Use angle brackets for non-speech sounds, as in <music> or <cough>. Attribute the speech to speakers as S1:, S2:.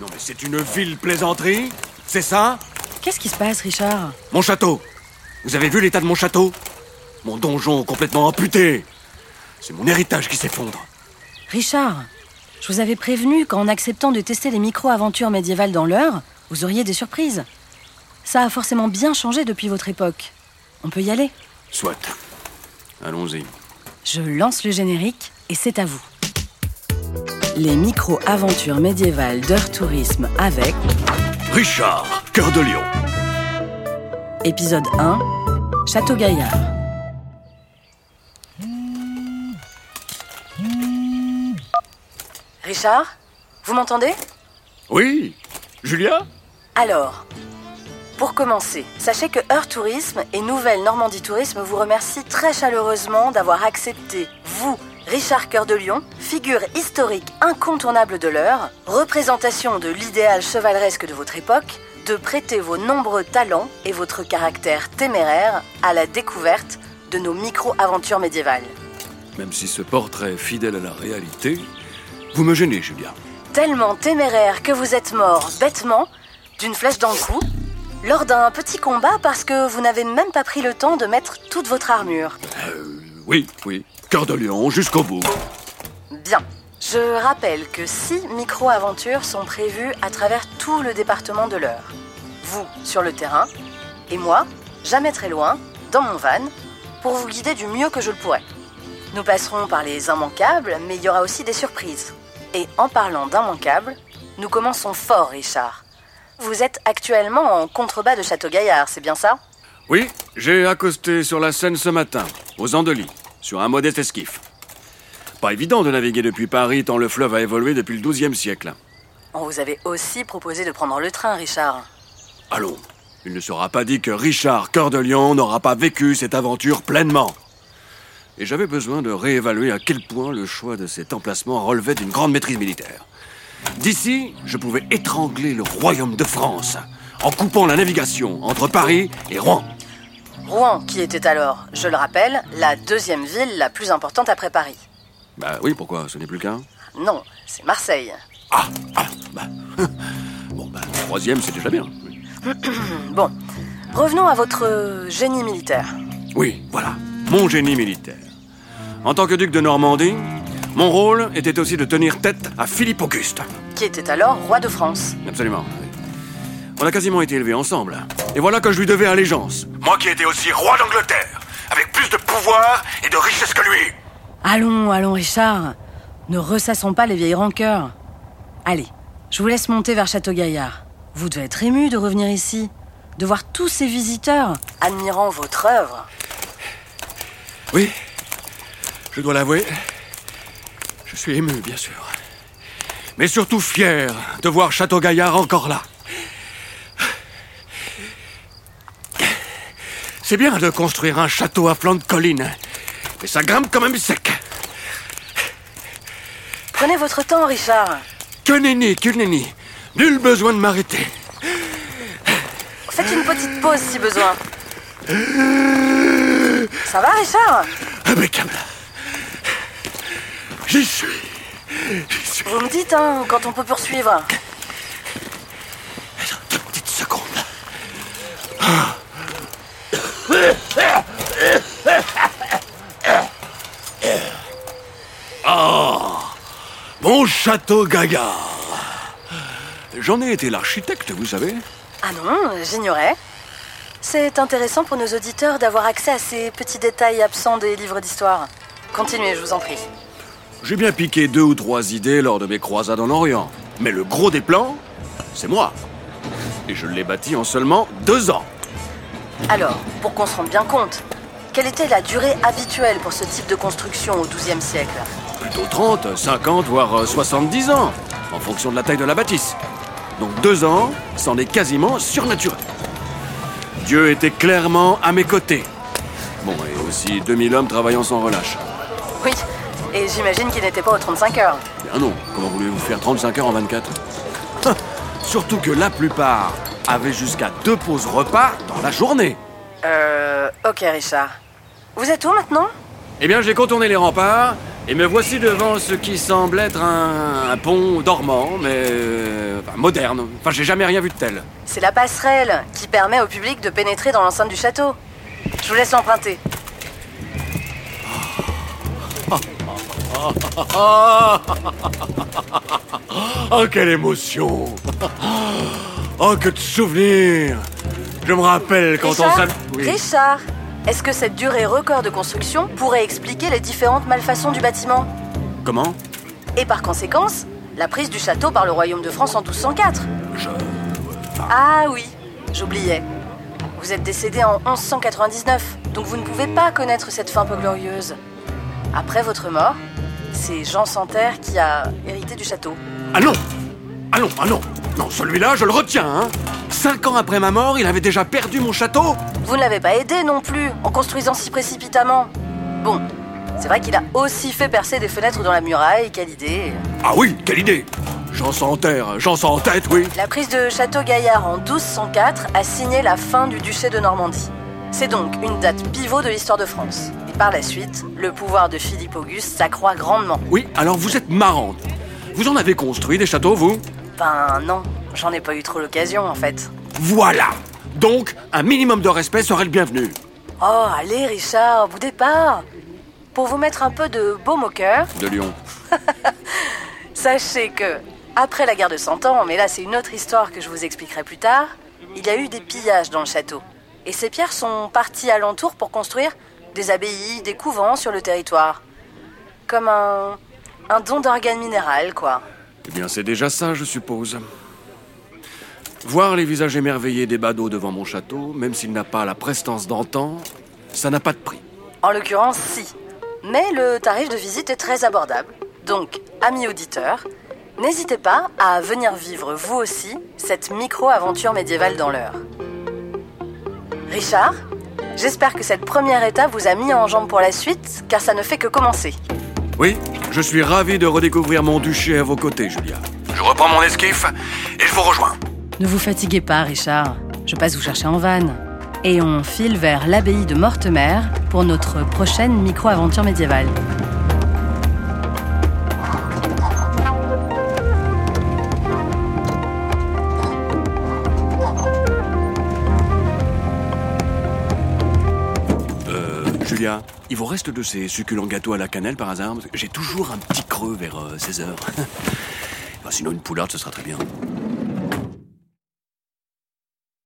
S1: Non mais c'est une ville plaisanterie C'est ça?
S2: Qu'est-ce qui se passe, Richard?
S1: Mon château Vous avez vu l'état de mon château? Mon donjon complètement amputé C'est mon héritage qui s'effondre.
S2: Richard, je vous avais prévenu qu'en acceptant de tester les micro-aventures médiévales dans l'heure, vous auriez des surprises. Ça a forcément bien changé depuis votre époque. On peut y aller?
S1: Soit. Allons-y.
S2: Je lance le générique et c'est à vous. Les micro-aventures médiévales d'heure tourisme avec
S1: Richard, cœur de lion.
S2: épisode 1 Château Gaillard. Richard, vous m'entendez?
S1: Oui Julia?
S2: Alors, pour commencer, sachez que Heure Tourisme et Nouvelle Normandie Tourisme vous remercient très chaleureusement d'avoir accepté, vous, Richard Cœur de Lion, figure historique incontournable de l'heure, représentation de l'idéal chevaleresque de votre époque, de prêter vos nombreux talents et votre caractère téméraire à la découverte de nos micro-aventures médiévales.
S1: Même si ce portrait est fidèle à la réalité, vous me gênez, Julia.
S2: Tellement téméraire que vous êtes mort bêtement, d'une flèche dans le cou, lors d'un petit combat parce que vous n'avez même pas pris le temps de mettre toute votre armure.
S1: Euh, oui, oui. Cœur de lion jusqu'au bout.
S2: Bien. Je rappelle que six micro-aventures sont prévues à travers tout le département de l'Eure. Vous, sur le terrain, et moi, jamais très loin, dans mon van, pour vous guider du mieux que je le pourrai. Nous passerons par les immanquables, mais il y aura aussi des surprises. Et en parlant d'immanquables, nous commençons fort, Richard. Vous êtes actuellement en contrebas de Château-Gaillard, c'est bien ça?
S1: Oui, j'ai accosté sur la Seine ce matin, aux Andelys, sur un modeste esquif. Pas évident de naviguer depuis Paris tant le fleuve a évolué depuis le XIIe siècle.
S2: On vous avait aussi proposé de prendre le train, Richard.
S1: Allons, il ne sera pas dit que Richard Cœur de Lion n'aura pas vécu cette aventure pleinement. Et j'avais besoin de réévaluer à quel point le choix de cet emplacement relevait d'une grande maîtrise militaire. D'ici, je pouvais étrangler le royaume de France en coupant la navigation entre Paris et Rouen.
S2: Rouen, qui était alors, je le rappelle, la deuxième ville la plus importante après Paris.
S1: Bah oui, pourquoi? Ce n'est plus qu'un
S2: Non, c'est Marseille.
S1: Ah, ah, bah. <laughs> Bon, bah, troisième, c'est déjà bien. <clears throat>
S2: Bon, revenons à votre génie militaire.
S1: Oui, voilà, mon génie militaire. En tant que duc de Normandie, mon rôle était aussi de tenir tête à Philippe Auguste.
S2: Qui était alors roi de France.
S1: Absolument. On a quasiment été élevés ensemble. Et voilà que je lui devais allégeance. Moi qui étais aussi roi d'Angleterre, avec plus de pouvoir et de richesse que lui.
S2: Allons, allons, Richard. Ne ressassons pas les vieilles rancœurs. Allez, je vous laisse monter vers Château-Gaillard. Vous devez être ému de revenir ici, de voir tous ces visiteurs admirant votre œuvre.
S1: Oui, je dois l'avouer. Je suis ému, bien sûr. Mais surtout fier de voir Château Gaillard encore là. C'est bien de construire un château à flanc de colline, mais ça grimpe quand même sec.
S2: Prenez votre temps, Richard.
S1: Que nenni, que nenni. Nul besoin de m'arrêter.
S2: Faites une petite pause si besoin. Ça va, Richard?
S1: Impeccable. J'y suis. J'y suis.
S2: Vous me dites, hein, quand on peut poursuivre.
S1: Deux petites secondes. Ah Mon château Gaillard J'en ai été l'architecte, vous savez.
S2: Ah non, j'ignorais. C'est intéressant pour nos auditeurs d'avoir accès à ces petits détails absents des livres d'histoire. Continuez, je vous en prie.
S1: J'ai bien piqué deux ou trois idées lors de mes croisades en Orient. Mais le gros des plans, c'est moi. Et je l'ai bâti en seulement deux ans.
S2: Alors, pour qu'on se rende bien compte, quelle était la durée habituelle pour ce type de construction au XIIe siècle?
S1: Plutôt 30, 50, voire euh, 70 ans, en fonction de la taille de la bâtisse. Donc deux ans, c'en est quasiment surnaturel. Dieu était clairement à mes côtés. Bon, et aussi 2000 hommes travaillant sans relâche.
S2: Oui, et j'imagine qu'il n'était pas aux 35 heures.
S1: Bien non, comment voulez-vous faire 35 heures en 24 Hein, Surtout que la plupart avaient jusqu'à deux pauses repas dans la journée.
S2: Euh, ok Richard. Vous êtes où maintenant?
S1: Eh bien, j'ai contourné les remparts Et me voici devant ce qui semble être un, un pont dormant, mais euh, enfin, moderne. Enfin, j'ai jamais rien vu de tel.
S2: C'est la passerelle qui permet au public de pénétrer dans l'enceinte du château. Je vous laisse l'emprunter. <laughs>
S1: Oh, quelle émotion Oh, que de souvenirs Je me rappelle quand
S2: Richard,
S1: on s'am... Oui.
S2: Richard, est-ce que cette durée record de construction pourrait expliquer les différentes malfaçons du bâtiment?
S1: Comment?
S2: Et par conséquence, la prise du château par le royaume de France en 1204
S1: Je...
S2: Ah oui, j'oubliais. Vous êtes décédé en 1199, donc vous ne pouvez pas connaître cette fin peu glorieuse. Après votre mort, c'est Jean Santerre qui a hérité du château.
S1: Ah non Ah non, ah non Non, celui-là, je le retiens, hein Cinq ans après ma mort, il avait déjà perdu mon château
S2: Vous ne l'avez pas aidé non plus en construisant si précipitamment. Bon, c'est vrai qu'il a aussi fait percer des fenêtres dans la muraille, quelle idée.
S1: Ah oui, quelle idée J'en sens en terre, j'en sens en tête, oui
S2: La prise de Château Gaillard en 1204 a signé la fin du duché de Normandie. C'est donc une date pivot de l'histoire de France. Et par la suite, le pouvoir de Philippe Auguste s'accroît grandement.
S1: Oui, alors vous êtes marrante. Vous en avez construit des châteaux, vous?
S2: Ben non, j'en ai pas eu trop l'occasion en fait.
S1: Voilà Donc, un minimum de respect serait le bienvenu.
S2: Oh, allez Richard, bout départ Pour vous mettre un peu de baume au cœur,
S1: De Lyon. <laughs>
S2: sachez que, après la guerre de Cent Ans, mais là c'est une autre histoire que je vous expliquerai plus tard, il y a eu des pillages dans le château. Et ces pierres sont parties alentour pour construire des abbayes, des couvents sur le territoire. Comme un, un don d'organes minéral, quoi.
S1: Eh bien, c'est déjà ça, je suppose. Voir les visages émerveillés des badauds devant mon château, même s'il n'a pas la prestance d'antan, ça n'a pas de prix.
S2: En l'occurrence, si. Mais le tarif de visite est très abordable. Donc, amis auditeurs, n'hésitez pas à venir vivre vous aussi cette micro-aventure médiévale dans l'heure. Richard, j'espère que cette première étape vous a mis en jambe pour la suite, car ça ne fait que commencer.
S1: Oui, je suis ravi de redécouvrir mon duché à vos côtés, Julia. Je reprends mon esquif et je vous rejoins.
S2: Ne vous fatiguez pas, Richard. Je passe vous chercher en vanne. Et on file vers l'abbaye de Mortemer pour notre prochaine micro-aventure médiévale.
S1: Euh, Julia, il vous reste de ces succulents gâteaux à la cannelle par hasard J'ai toujours un petit creux vers 16h. <laughs> sinon, une poularde, ce sera très bien.